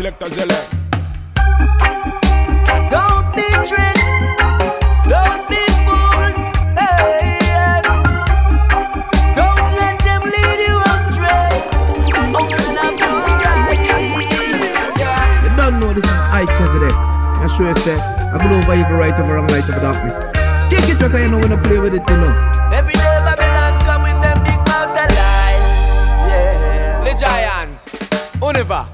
selectors LA. Don't be. Don't be fooled. Hey, yes. Don't let them lead you astray. Open up your eyes. You don't know this is I Chesedek. I sure you say, I go over you go right over wrong light of darkness. Kick it because you know when I play with it, you know. Every day Babylon come with them big mouth alive. Yeah. The Giants. Univer.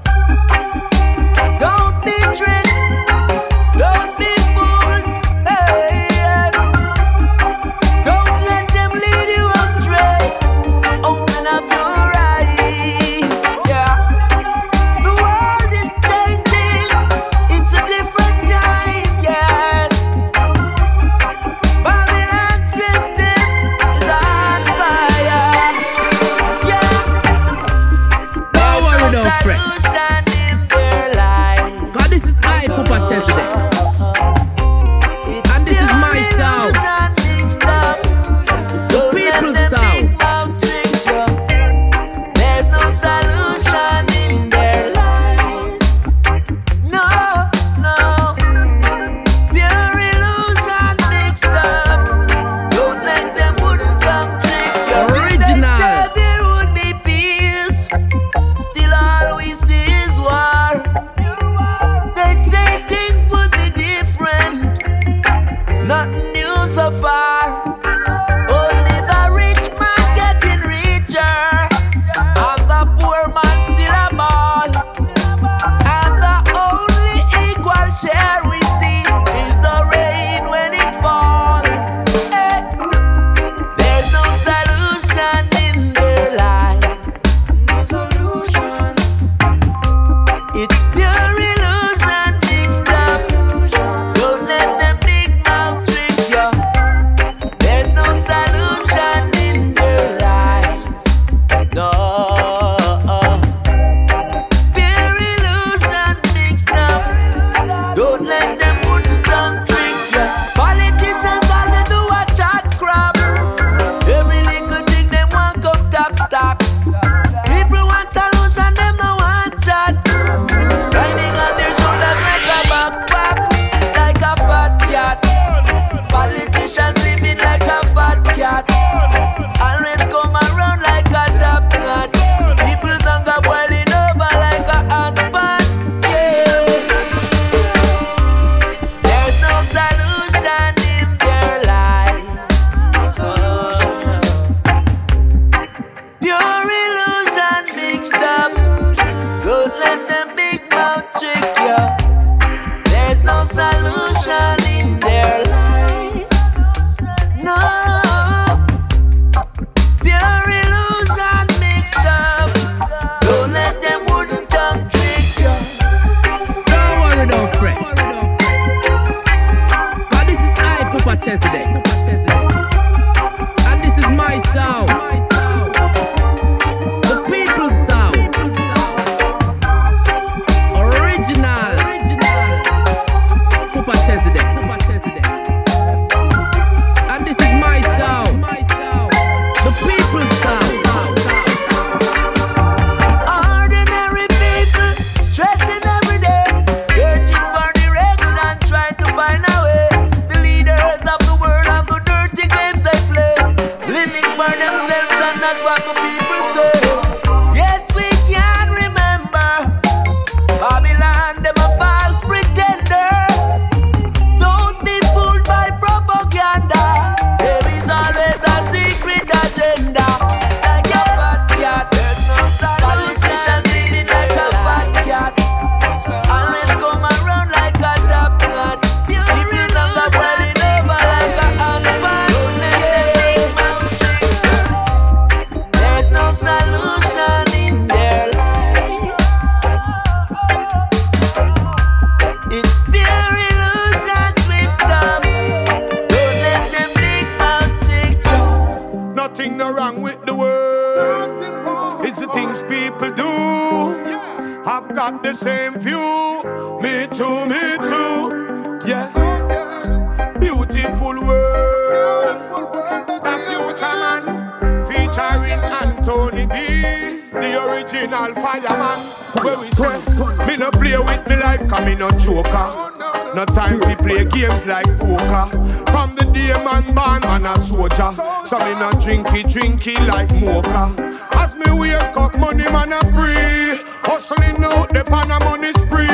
Hustling out the pan a money spree.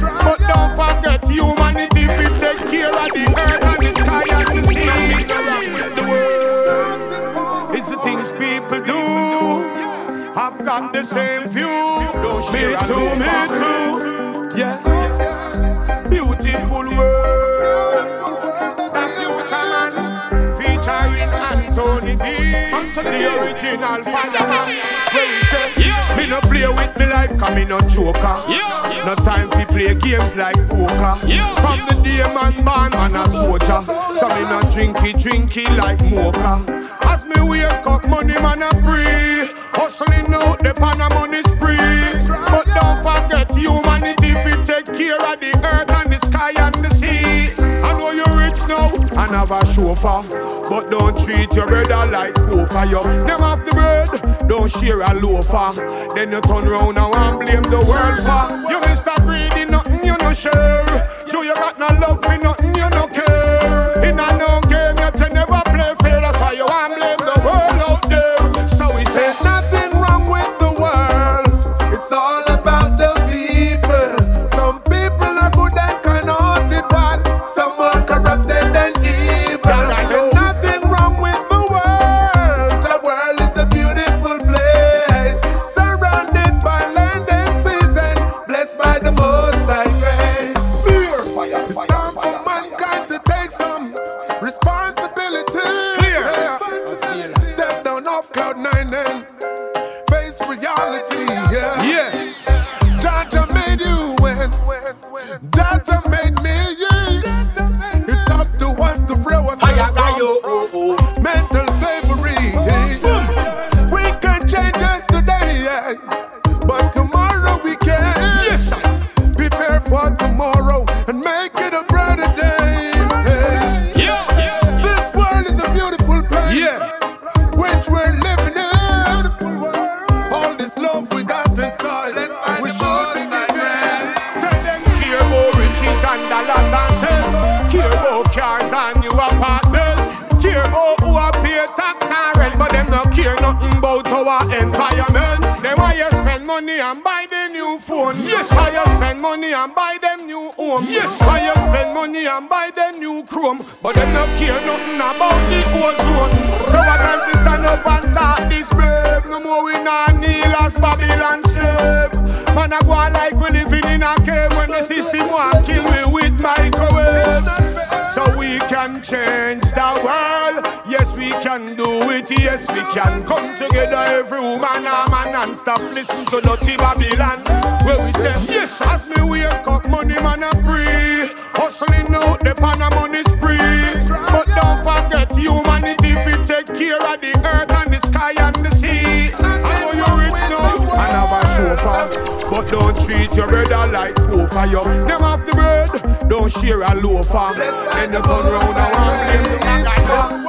But don't forget humanity fi take care of the earth and the sky and the sea. The world is the things people do. I've got the same view. Me too, me too. B. The original fireman. Where say, me no play with me life, cause me no joker. No time to play games like poker. From the day man born, man a soldier. So me no drinky drinky like mocha. As me wake up, money man a free. Hustling out the pan a money spree. But don't forget humanity fi take care of the earth and the sky and the now and have a chauffeur, but don't treat your brother like poor You them off the bread, don't share a loafer. Then you turn round now and blame the world for you. Mr. Greedy, nothing you no share. So you got no love for nothing you no Yes. Why you spend money and buy the new chrome, but them not care nothing about the ozone. So what time to stand up and talk this brave? No more we not kneel as Babylon slave. Man, I go like we living in a cave when the system want kill me with microwave. So we can change the world. Yes, we can do it. Yes, we can come together, every woman and man, and stop listen to dirty Babylon. Where we say, yes, as me wake up, money man a free. Hustling out the pan a money spree. But don't forget humanity fi take care of the earth and the sky and the sea. I know you're rich now and have a chauffeur, but don't treat your brother like poor for you. Them off the bread, don't share a loafer. Then you turn round and want blame the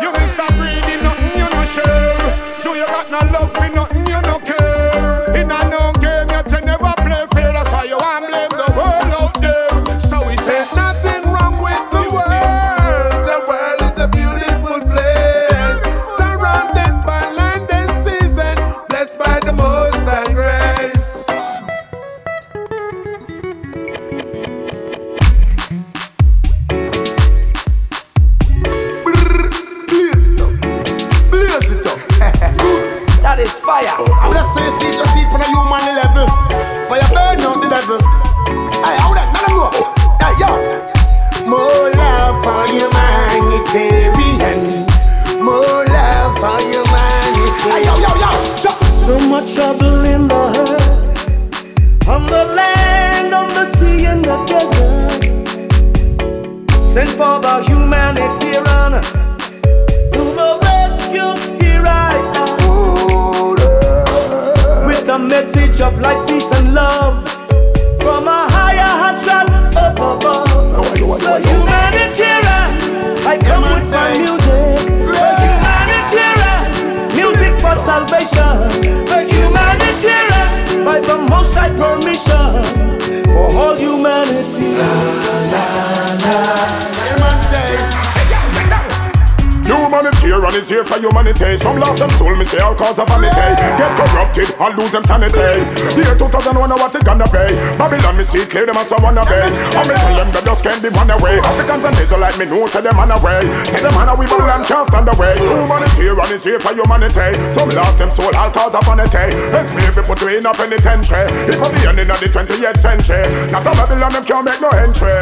see them as a be. And me tell them they just can't be one away. Africans and Israelites, me know say them on away. Say them on away, Babylon can't stand away. Humanity and is here for humanity. Some lost them soul, all cause of vanity. Enslaved people to in a penitentiary. It could be ending of the 20th century. Not a Babylon, them can't make no entry.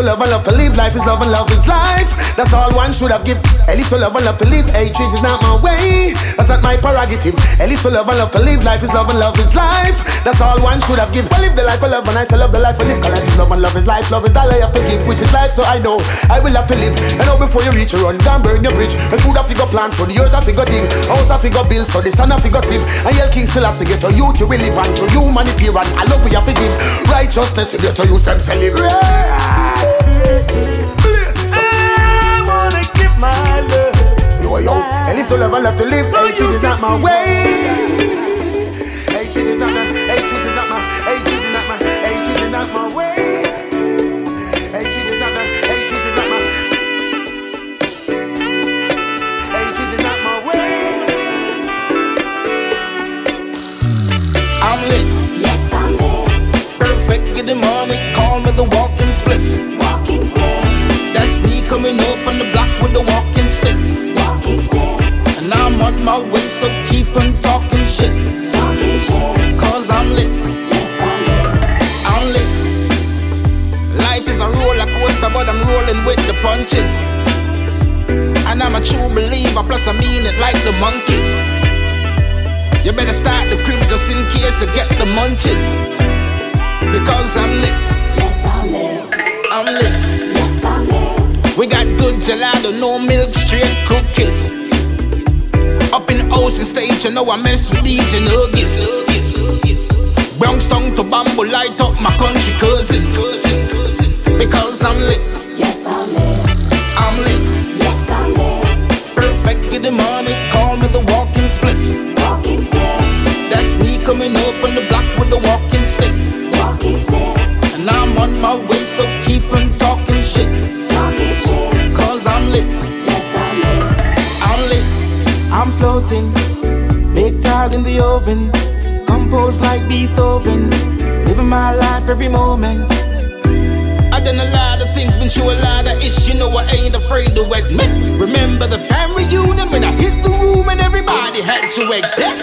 Love and love to live, life is love and love is life. That's all one should have give. A little love and love to live, hatred is not my way. That's not my prerogative. A little love and love to live, life is love and love is life. That's all one should have give. I live the life I love and I say love the life I live. Cause life is love and love is life. Love is all I have to give, which is life. So I know I will have to live. And now before you reach your run, gone burn your bridge. And food to go plant, so the earth to go dig. House to go build, so the sun to go sieve. And yell King still to get to you will live and to humanity run. I love we have to give. Righteousness you get to use them celebrate. I wanna give my love. Yo, yo, and if to love and love to live, hatred is not my way. Light up accept?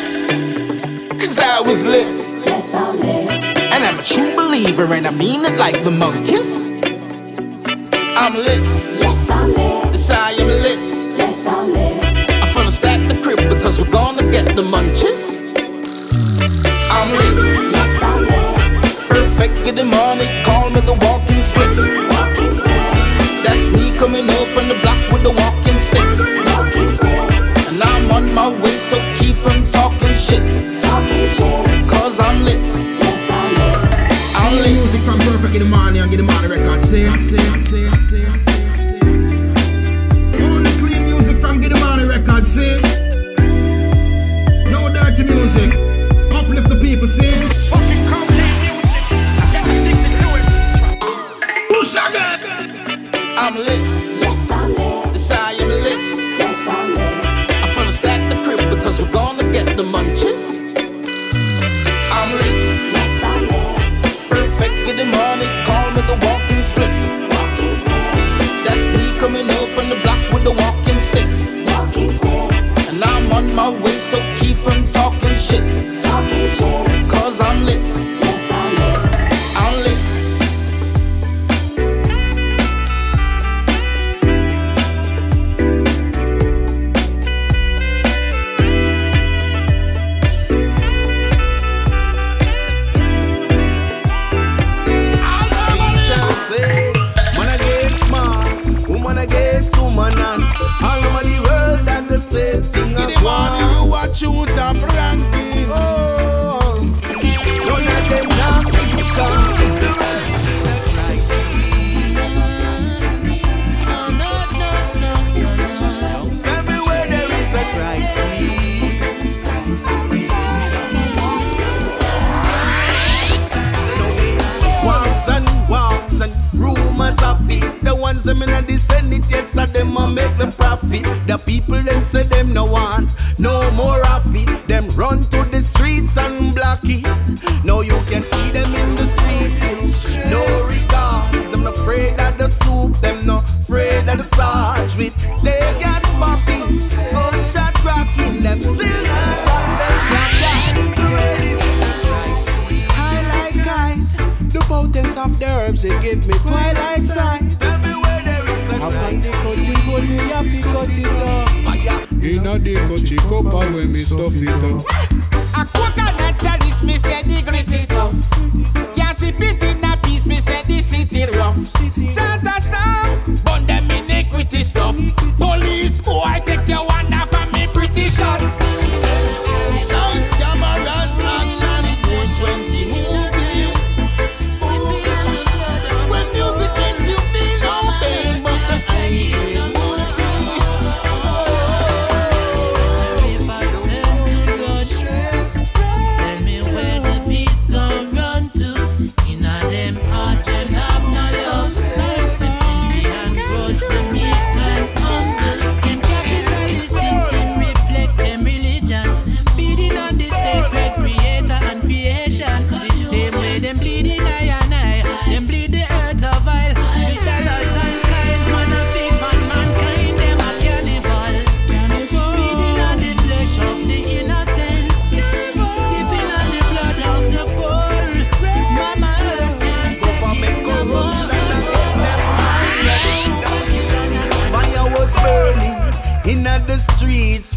Cause I was lit, Yes, I'm lit. and I'm a true believer, and I mean it like the monkeys. I'm lit, Yes, I'm lit. yes I am lit. Yes, I'm there. I'm finna stack the crib because we're gonna get the munches. I'm lit, Yes, I'm lit. perfect, get the money, call me the walking split. Walking split. That's me coming up on the block with the so keep on talking shit. talking shit. Cause I'm lit, Yes, I'm there. I'm lit. Music from Perfect in the morning and get the money record. Say, say, say, say, say,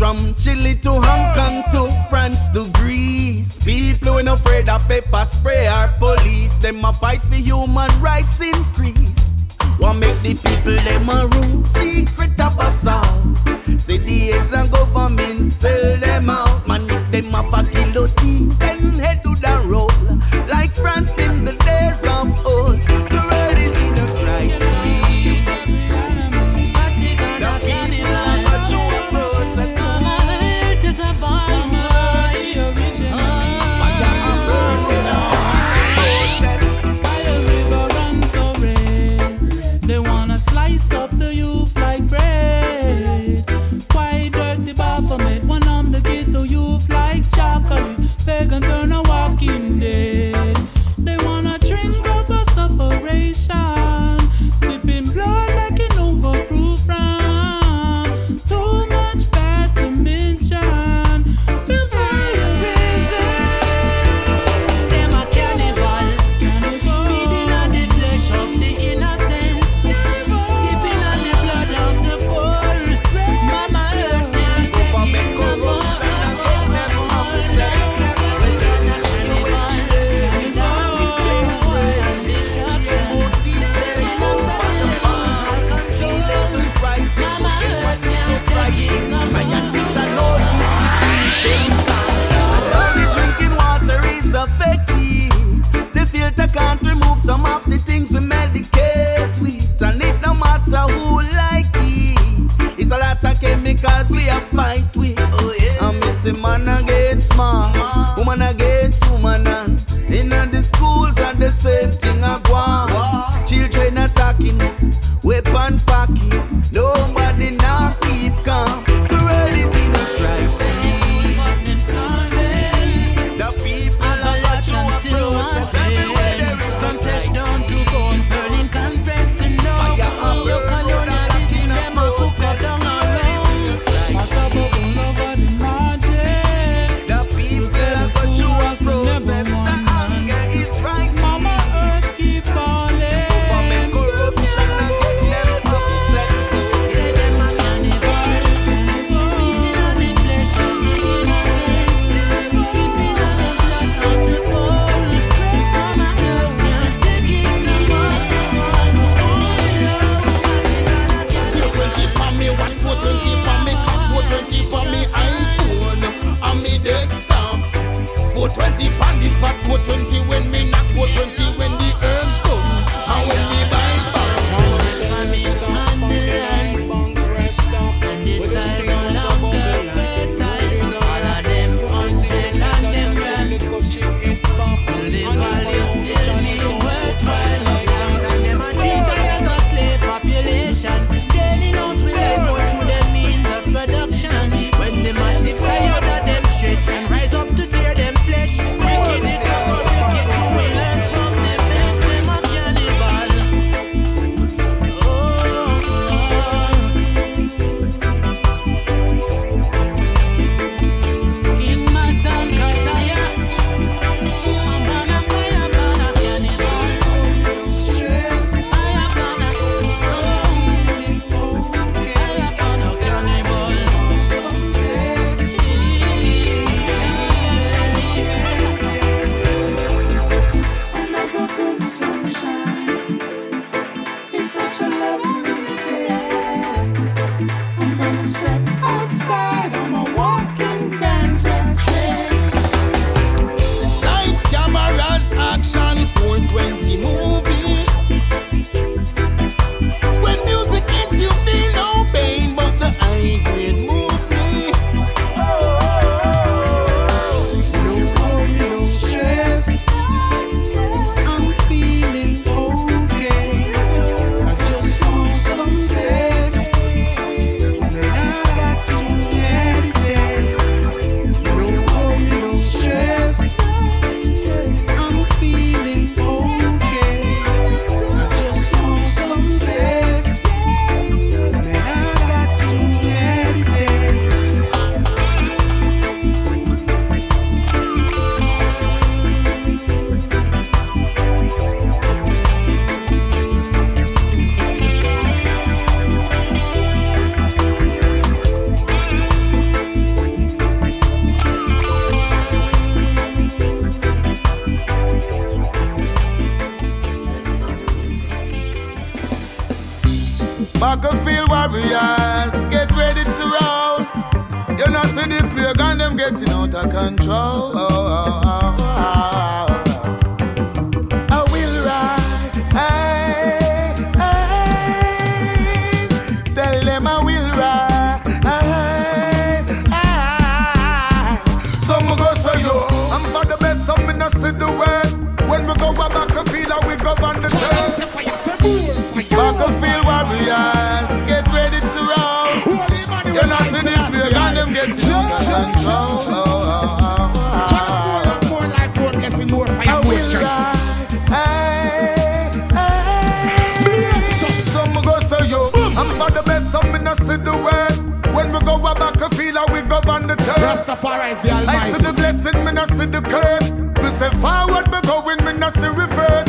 From Chile to Hong Kong to France to Greece. People ain't afraid of pepper spray or police. Them a fight for human rights increase. What make the people them a room Secret up a song? See the eggs and government sell them out. Man, if them a fucking Battlefield warriors, get ready to roll. You know, see the pagan them getting out of control. I pagan them getting out of control. More life, more blessing, more fire, I more will strength. ride. Hey, hey. Some go say yo, I'm for the best, some see the worst. When we go a battlefield, and we go on the turf. Rastafari is the I see the blessing, me not see the curse. Me say forward, me going, me not see reverse.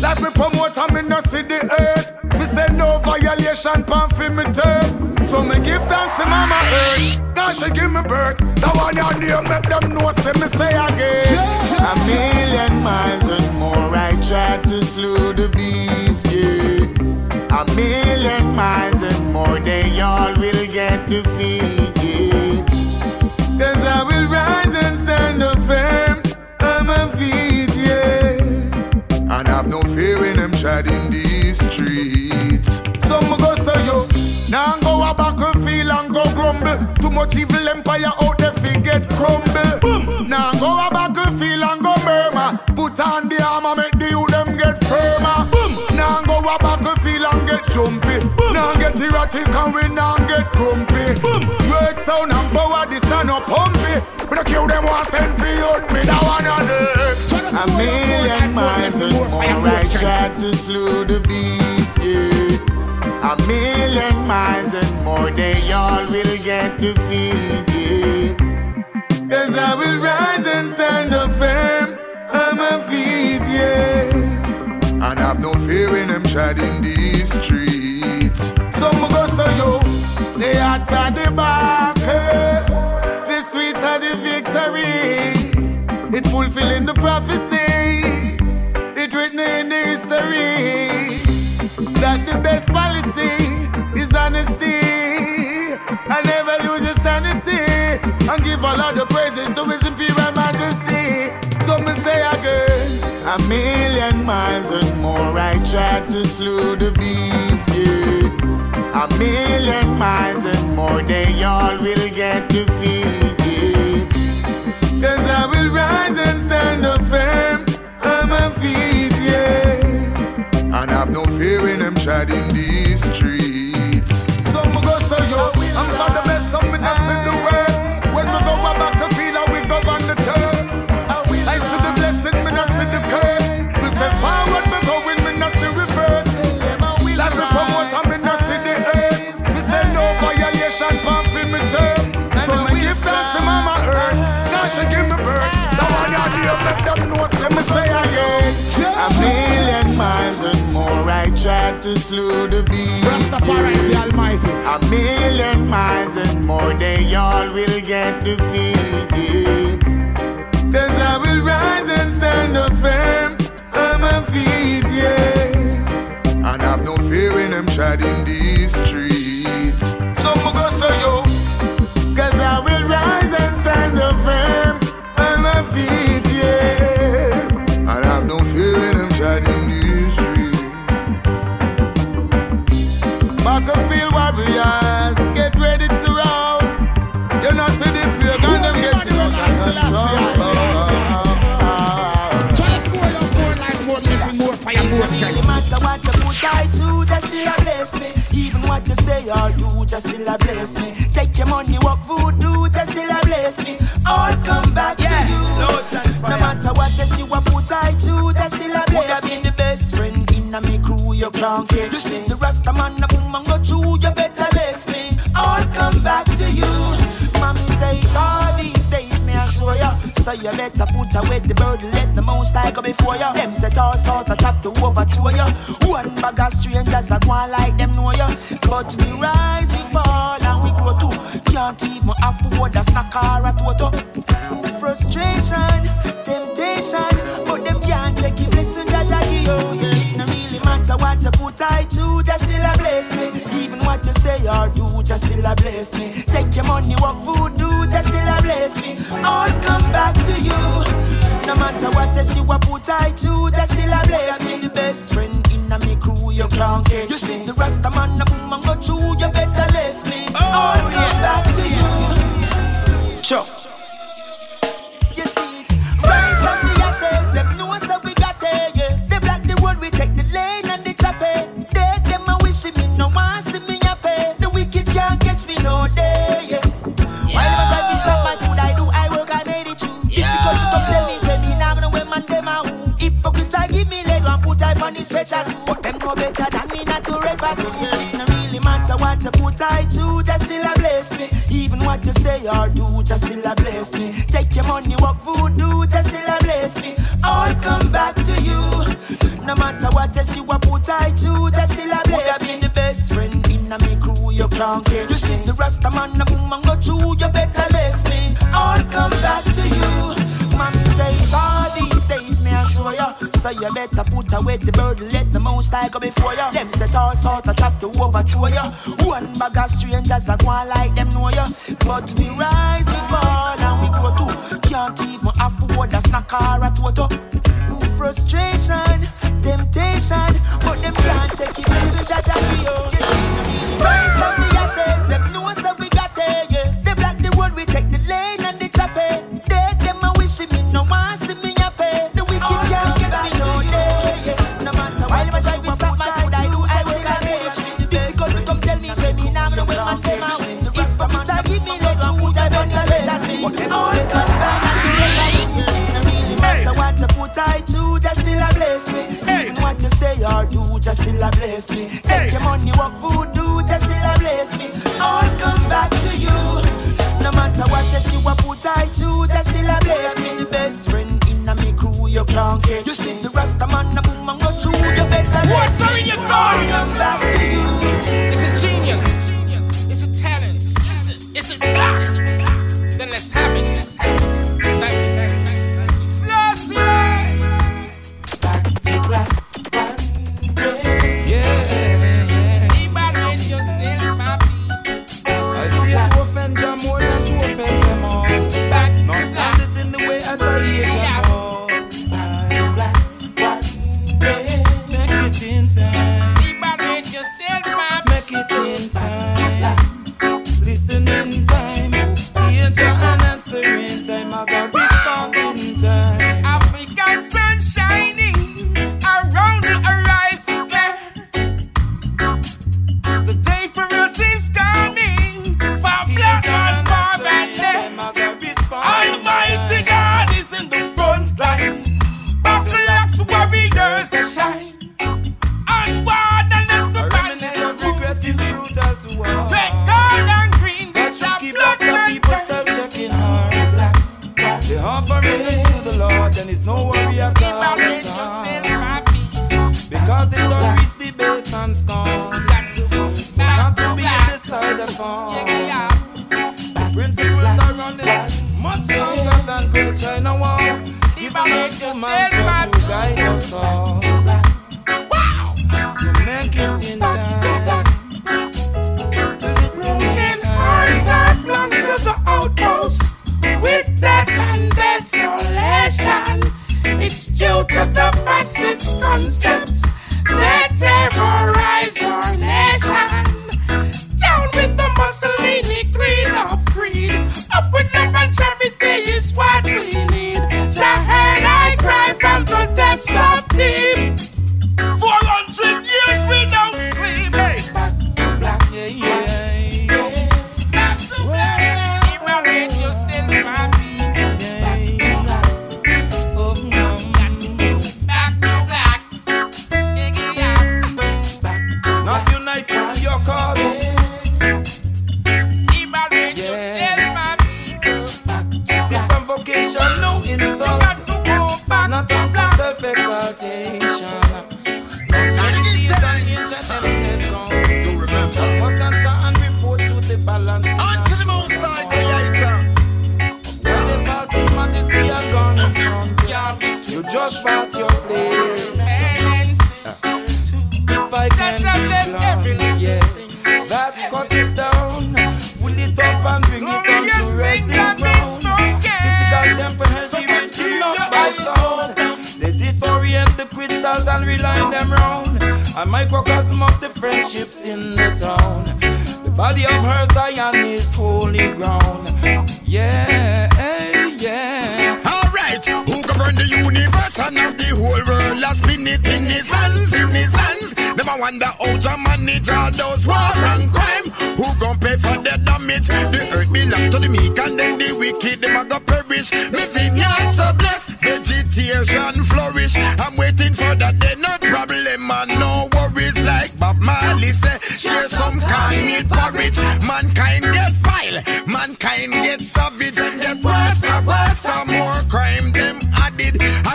Like me promote, and me not see the earth. Me say no violation, pan for me turf. So me give thanks to Mama Earth. She give me birth. The one you near make them know, say me say again. A million miles and more, I tried to slow the beast, yeah. A million miles and more, they all will get defeated. Cause I will rise and stand up firm on my feet, yeah. And I've no fear when I'm treading these streets. Some go say yo, now grumble. Evil empire out there fi get crumble. Now go a battlefield and go murmur. Put on the armor, make the youth them get firmer. Now go a battlefield and get jumpy. Now get erratic and we now get grumpy. Work sound and power, this and no pumpy. But I kill them once and fi hunt me, that one on A million miles and more, I tried to slow the beast, yeah. A million miles and more, they all will get defeated. Cause I will rise and stand up firm on my feet, yeah. And have no fear when I'm treading these streets. Some go say yo, they are at the back, eh. the sweet are the victory. It fulfilling the prophecy. It written in the history that the best policy honesty. I never lose your sanity and give all of the praises to His Imperial Majesty. So me say again, a million miles and more. I tried to slow the beast, yeah. A million miles and more. They all will get defeated. Cause I will rise and stand up firm on my feet, yeah. And I have no fear when I'm treading these streets. To slow the beast. Rastafari is the Almighty. A million miles and more, they all will get defeated. Cause I will rise and stand up firm me. Even what you say or do, just still a bless me. Take your money, what food do, just still a bless me. All come back to you. No matter what you see, what put I do, just still a bless me. Would have been the best friend in a me crew, you can't catch me. The Rasta man, a So you better put away the burden, let the most high before you. Them set all sort of trap to overthrow you. One bag of strangers that want like them know you. But we rise, we fall, and we grow too. Can't even afford a snack or a toto. Frustration, temptation, but them can't take it. Listen, Jaja. Yeah. It no really matter what you put I to, just still a bless me. Even what you say or do, just still a bless me. Take your money, what food do, just still a bless me. All come back to you. No matter what you see, what put I to, just still a bless me. The best friend in a me crew, you can't catch You see the rest of man, the boom and go through, you better left me. Oh, All come back to you. Sure. You see it, rise from the ashes, them know us that we got it, yeah. They block the road, we take the lane and the to refer. It no really matter what you put I to, just still a bless me. Even what you say or do, just still a bless me. Take your money, what food do, just still a bless me. All come back to you. No matter what you see, what put I to, just still a bless me. been the best friend in a me crew, you can't catch You see the rasta man, the boom and go through, you better left me. All come back to you. Mommy says all these days me I show ya So you better put away the burden. Let the most I go before ya. Them set all sort of trap to overthrow ya. One bag of strangers that on like them know ya. But we rise, we fall and we grow too. Can't even afford a snack or a toto. Mm, frustration, temptation But them can't take it. We oh, you see. Rise from the ashes Them know or do, just still a bless me. Take your money, work food, do, just still a bless me. All come back to you. No matter what you see, what put I to, just still a bless me. The best friend in a me crew, you can't catch You see the rasta man, the boom and go through, you better What's let me. All come back to you. It's a genius.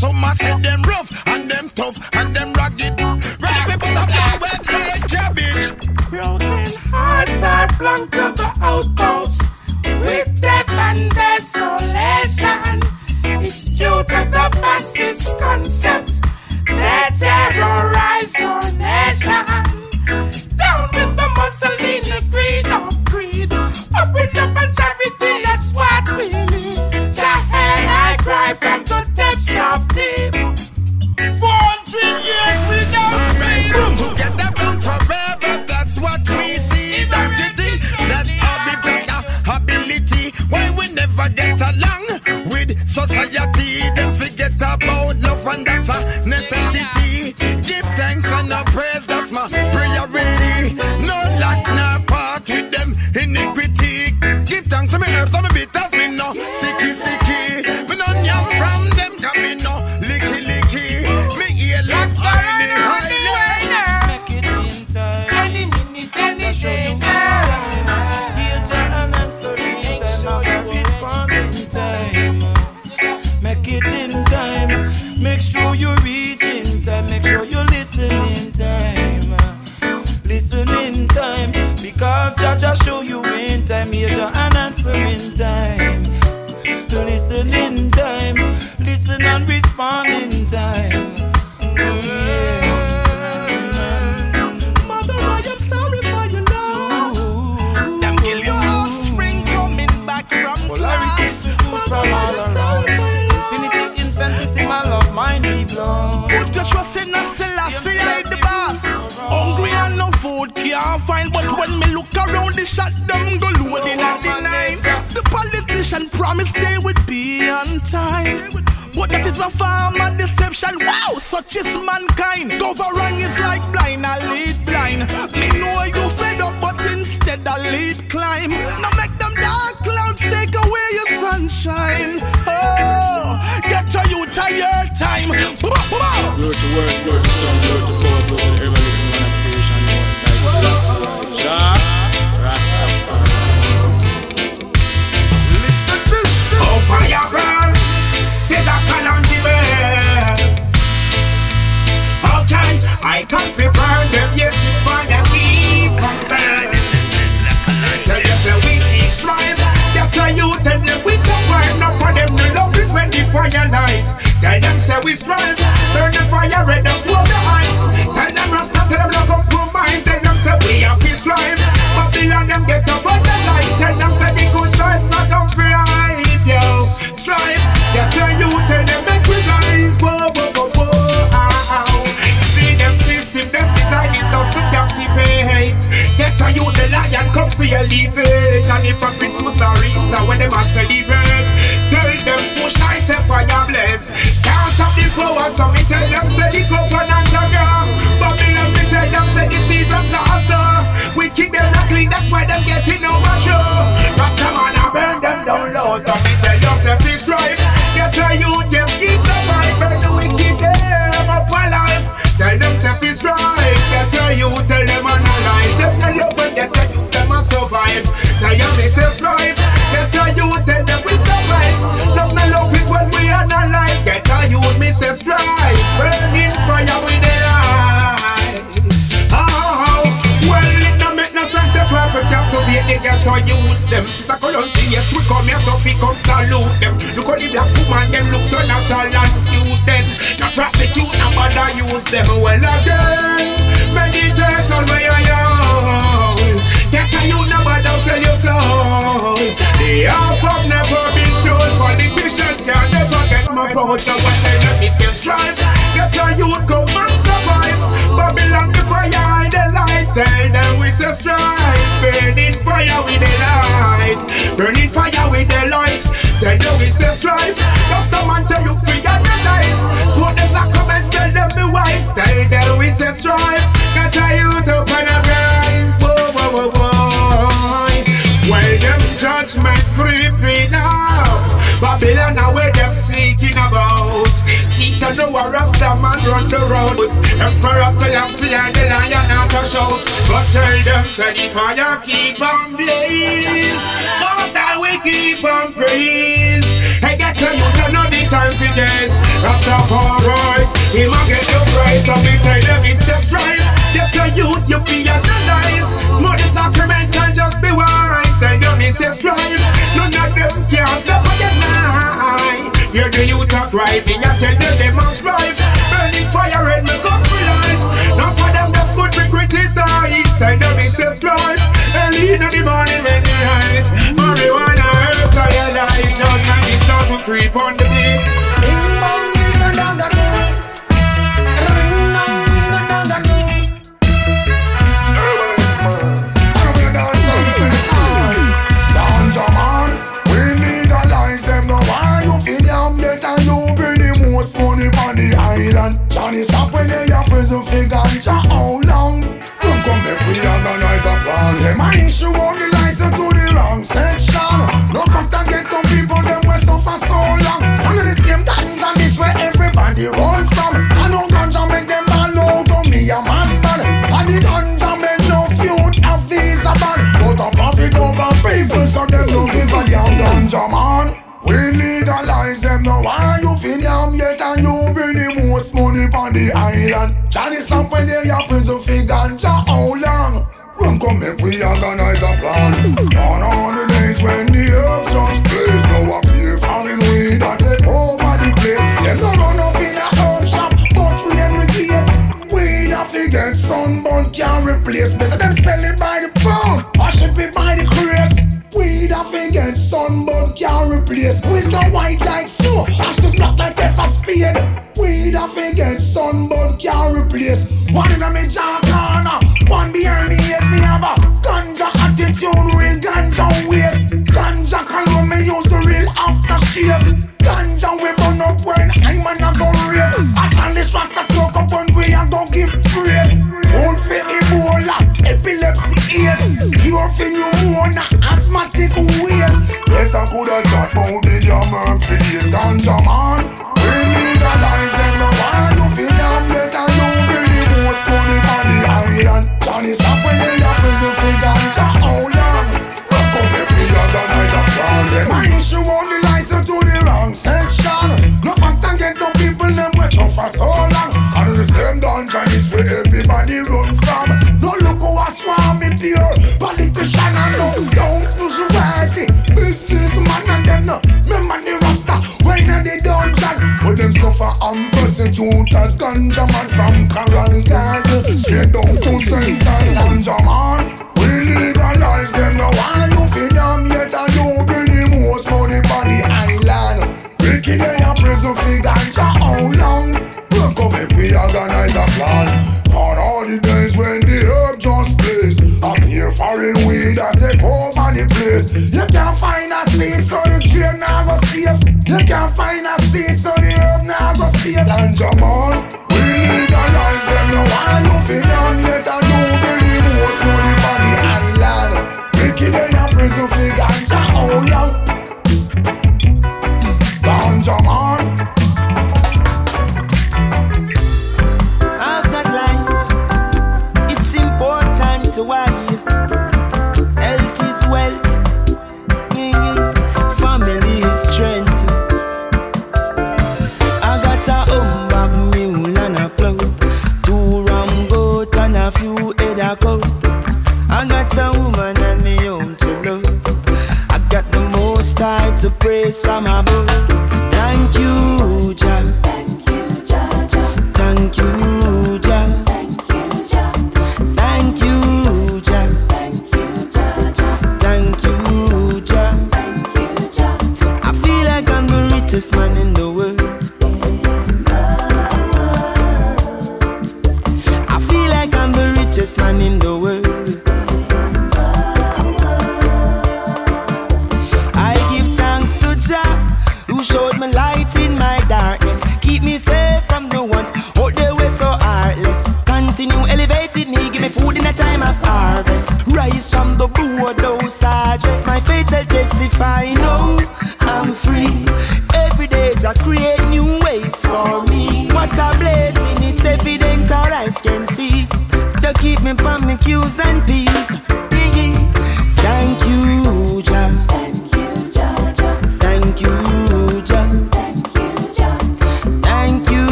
Some a say them rough and them tough and them rugged. Ready for put up your wet leg cabbage. Broken hearts are flung to the outpost food can't find, but when me look around, the shot them go loading at the knife. The politician promised they would be on time. But that is a form of deception. Wow, such is mankind. Government is like blind, I lead blind. Me know you fed up, but instead I lead climb. Now make them dark clouds take away your sunshine. Oh, get to you tired time. Word to words, word to to power, Oh, a burn. Okay, I burn them, yes, this fire keep on. Tell them we them we for them love it when the. Tell them say we strive, burn the fire red and swallow the heights. Tell them leave it. And if a Christmas or Easter when them a celebrate, tell them push heights and fire blaze. Can't stop the power, so me tell them say the coconut sugar. Babylon, me tell them say the seed just the hustle. We kick them not clean, that's why them getting no macho. Rasta youth them. Look at the black woman, them look so natural and cute them. the prostitute, no bother use them. Well again, meditation where you young. Get a youth, no bother sell your soul. The half of never been told. Politician can never get my vote. So what they let me say strive. Get a youth, come and survive. Babylon the fire, the light. Tell them we say strive burning fire with the light. Burning fire with the light. Tell you it's a strife. Just a man tell you free and the light. Smoke the sacraments, tell them be wise. Tell them it's a strife. Got a youth up and a rise. Whoa, whoa, whoa, whoa. Why them judgment Rasta man run the road. Emperor say I see and the lion out a show. But tell them say the fire keep on blaze. Most I will keep on praise. I get to you to know the time for games. Rasta for right, he might get your price. I'll be tell them it's just right. Get your youth, you feel analyze. More the sacraments and just be wise. Tell them it's just right. None of them can stop not right. Me I tell them they must rise. Burning fire and me come for light. Now for them that's good we criticize. Tell them it's just life. Early in the morning when they rise. Marijuana herbs I like. Now it's not to creep on the place.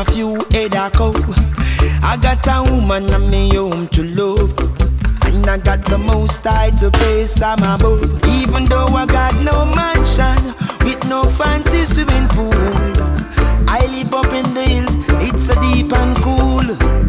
A few head cow. I got a woman and me home to love. And I got the most high to praise I'm above. Even though I got no mansion with no fancy swimming pool. I live up in the hills, it's a deep and cool.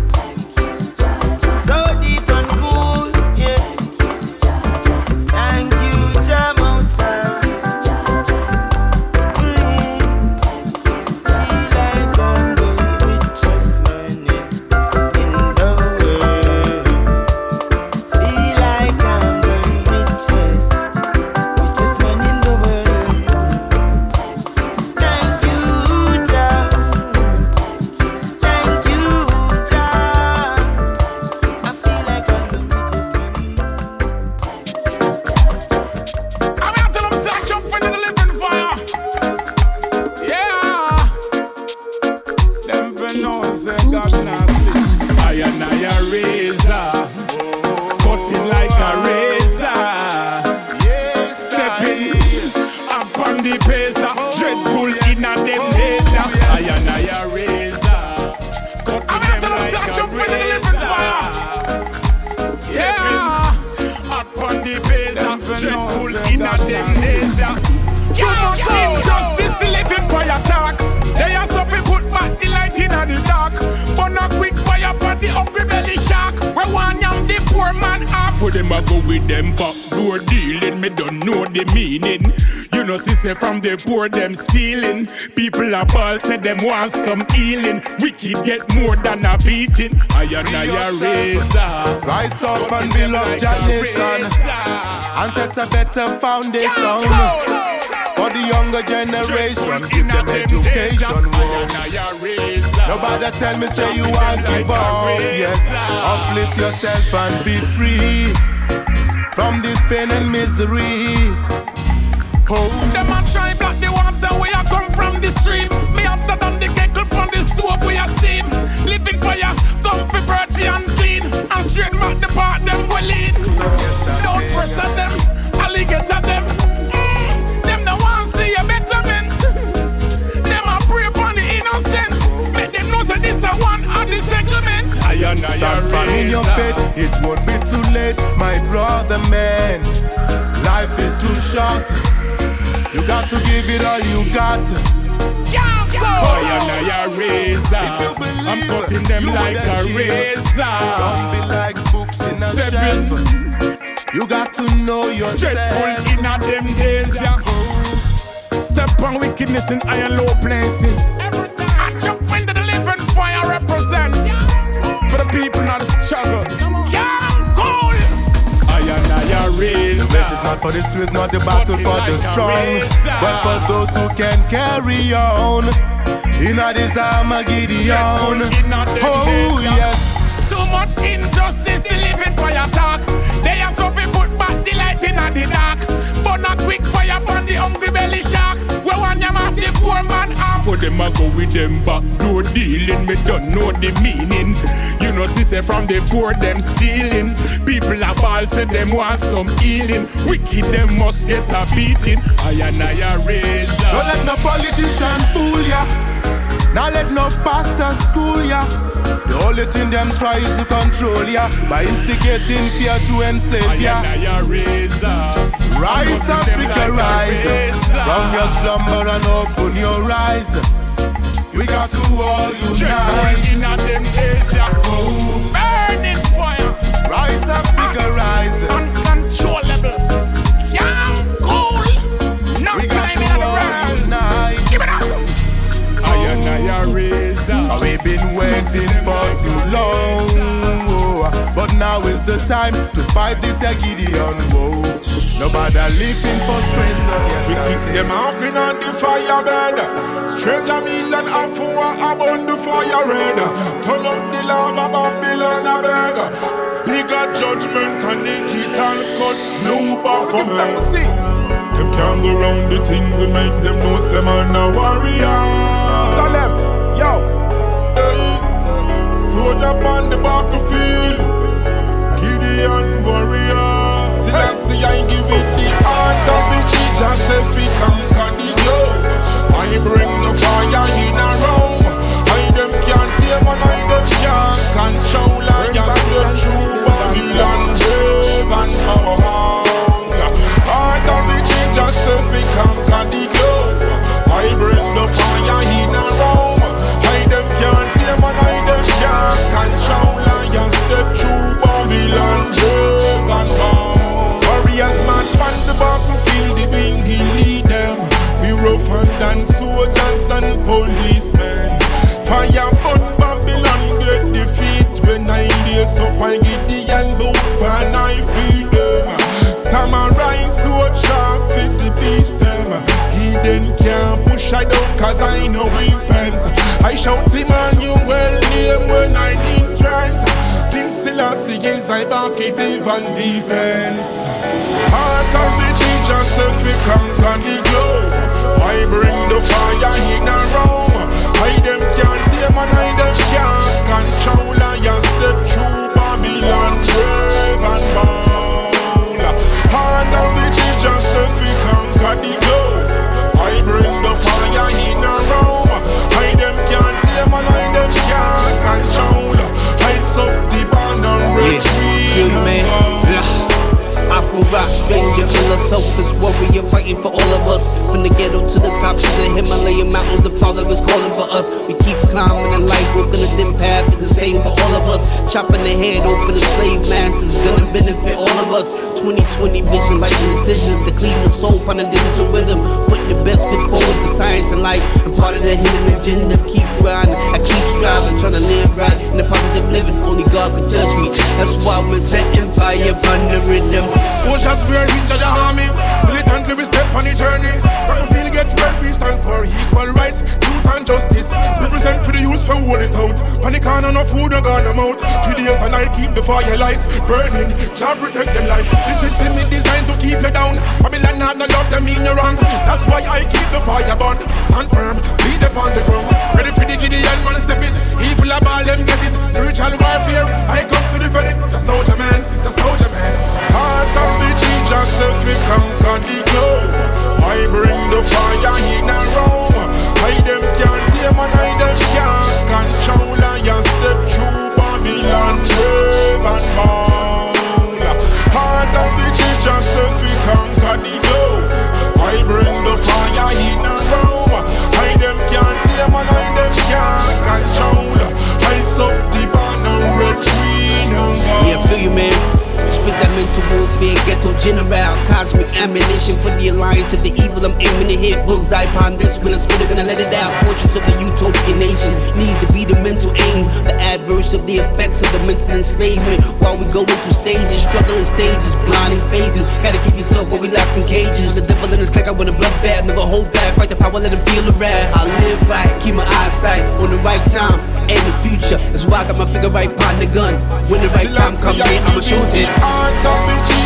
Say from the poor them stealing. People are ball say them want some healing. Wicked get more than a beating. I and I a razor. Rise up and up Jah nation and set a better foundation for the younger generation. Give them education. Nobody tell me say you want give up. Yes, uplift yourself and be free from this pain and misery. Oh. Them a try block the water where I come from the stream. Me hotter than the kettle from the stove where I steam. Living fire, comfy, birchy and clean. And straight back the part them well in. Don't press at them, alligator them. Them no want see a betterment. Them a prey upon the innocent. Make them know say this a one of the settlement. I and I Stand firm in your faith, it won't be too late, my brother man. Life is too short. You got to give it all you got. I and I a razor. I'm cutting them like a razor. Don't be like books in a shelf. You got to know yourself. Dreadful in a them days, yeah. Step on wickedness in high and low places. I for the people not the struggle. Yeah, cool. I and I a razor. The race is not for the swift, not the battle for the strong, but for those who can carry on. In a this Armageddon. Oh yes. Too much injustice, the living fire talk. They are so put back the light in the dark. But not quick fire upon the hungry belly shark. We want them off the poor man um. off. For them, I go with them back door dealing. Me don't know the meaning. You know, see, say from the poor, them stealing. People are ball, say them want some healing. Wicked, them must get a beating. I and I a razor. Don't let no politician fool ya. Now let no pastor school ya. The only thing them try is to control ya by instigating fear to enslave ya. Rise, Africa, rise from your slumber and open your eyes. We got to all unite. Burning fire. Rise, Africa, rise. Uncontrollable. Young, We've been waiting for too long. oh, But now is the time to fight this a Gideon. Whoa. Nobody living for stress We kick them off in on the fire bed. Stranger meal and afua upon the fire red. Turn up the lava Babylon a beg. Bigger judgment and digital cut snoop off of me. Them can't go round the thing we make them know say man a warrior. Salem, yo. Hey. Soda on the battlefield. Gideon warrior. Selassie I give it the heart of the Jesus if we conquer the globe. I bring the fire in a room. I them can't tame and I them can't control. I just the true Babylon brave and powerful. Than soldiers and policemen. Fire burn Babylon get defeat when I lace up I get the and boot and I feel them. Samurai sword sharp fit the beast them. He then can't push I down cause I know we friends. I shout him on you well name when I need strength. King Selassie is I back it even defense. Heart of the teachers if we conquer the globe. I bring the fire in a room. I them can't tame and I them can't control. I just the true Babylon brave and bold. Heart of the teachers if we conquer the globe. I bring the fire in a room. I them can't tame and I them can't control. Heights up the banner, red, feel green, me? Yeah. Afro rock stranger, philosopher's warrior, fighting for all of us. From the ghetto to the top, to the Himalayan mountains, the Father is calling for us. We keep climbing in life, walking a dim path is the same for all of us. Chopping the head off of the slave masters, gonna benefit all of us. 2020 vision, and decisions, the Cleveland soul, on a digital rhythm. Putting the best foot forward to science and life. I'm part of the hidden agenda, keep grinding, I keep striving, trying to live right in the positive living. Only God can judge me. That's why we're setting fire upon the rhythm. Soldiers wear in charge of army. Militantly we step on the journey. Battlefield get where we stand for equal rights, truth and justice. Represent for the youth for hold it out. Panic on no food, no gun, no mouth. For days and night keep the fire light burning. Job protect them life. The system is designed to keep you down. Babylon not no love them mean you wrong. That's why I keep the fire burn. Stand firm, feed up on the ground. Ready for the Gideon man step it. Ammunition for the alliance of the evil. I'm aiming to hit bullseye upon this when I spit it, gonna let it out. Fortress of the utopian nation needs to be the mental aim, the adverse of the effects of the mental enslavement. While we go through stages, struggling stages, blinding phases. Gotta keep yourself where we locked in cages. The devil in his clique, I want a bloodbath, never hold back. Fight the power, let him feel the wrath. I live right, keep my eyesight on the right time and the future. That's why I got my finger right behind the gun. When the right time comes, I'ma shoot it.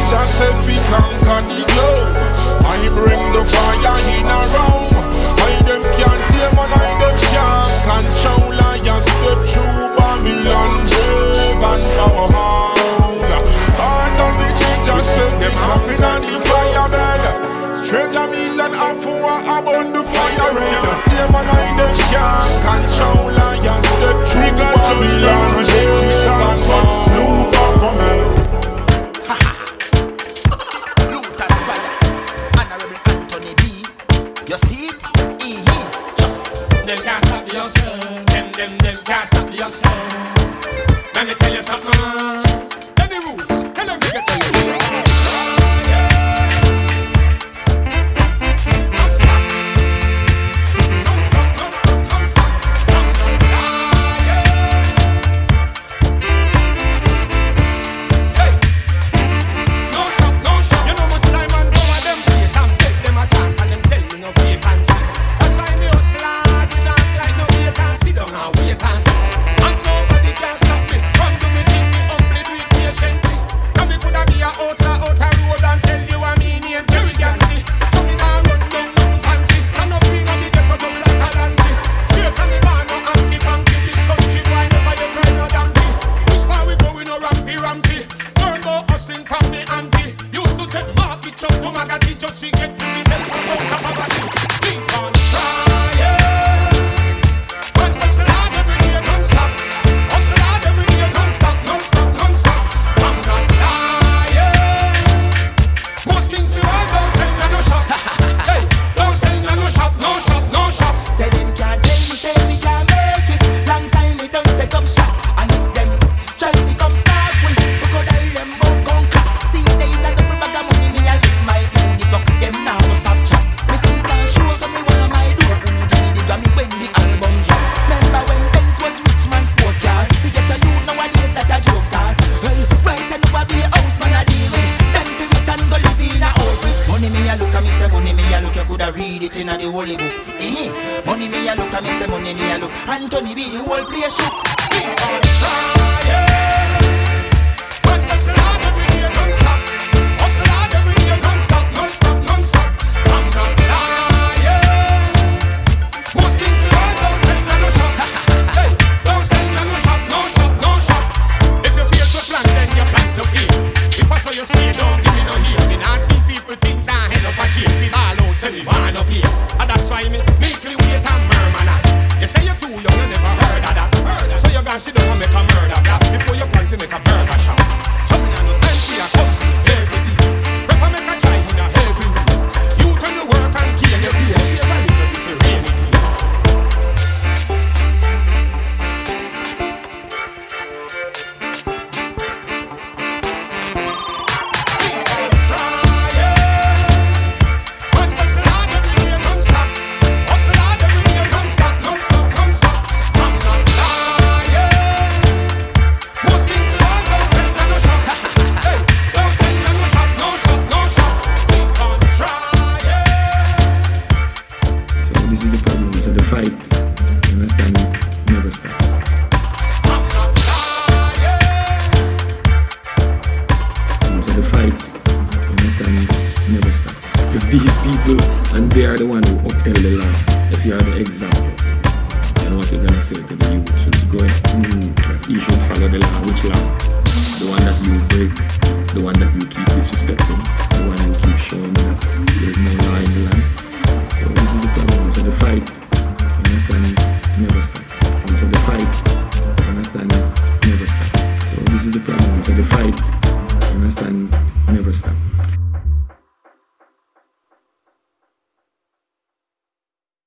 Heart of the teachers if we conquer the globe. I bring the fire in a room. I them can't tame and I them can't control. I just the true Babylon brave and powerful. Heart of the teachers if them having on the fire bed. Stranger meal and afua upon the firing. Them and I them can't control and you step through Babylon. Digital but sloop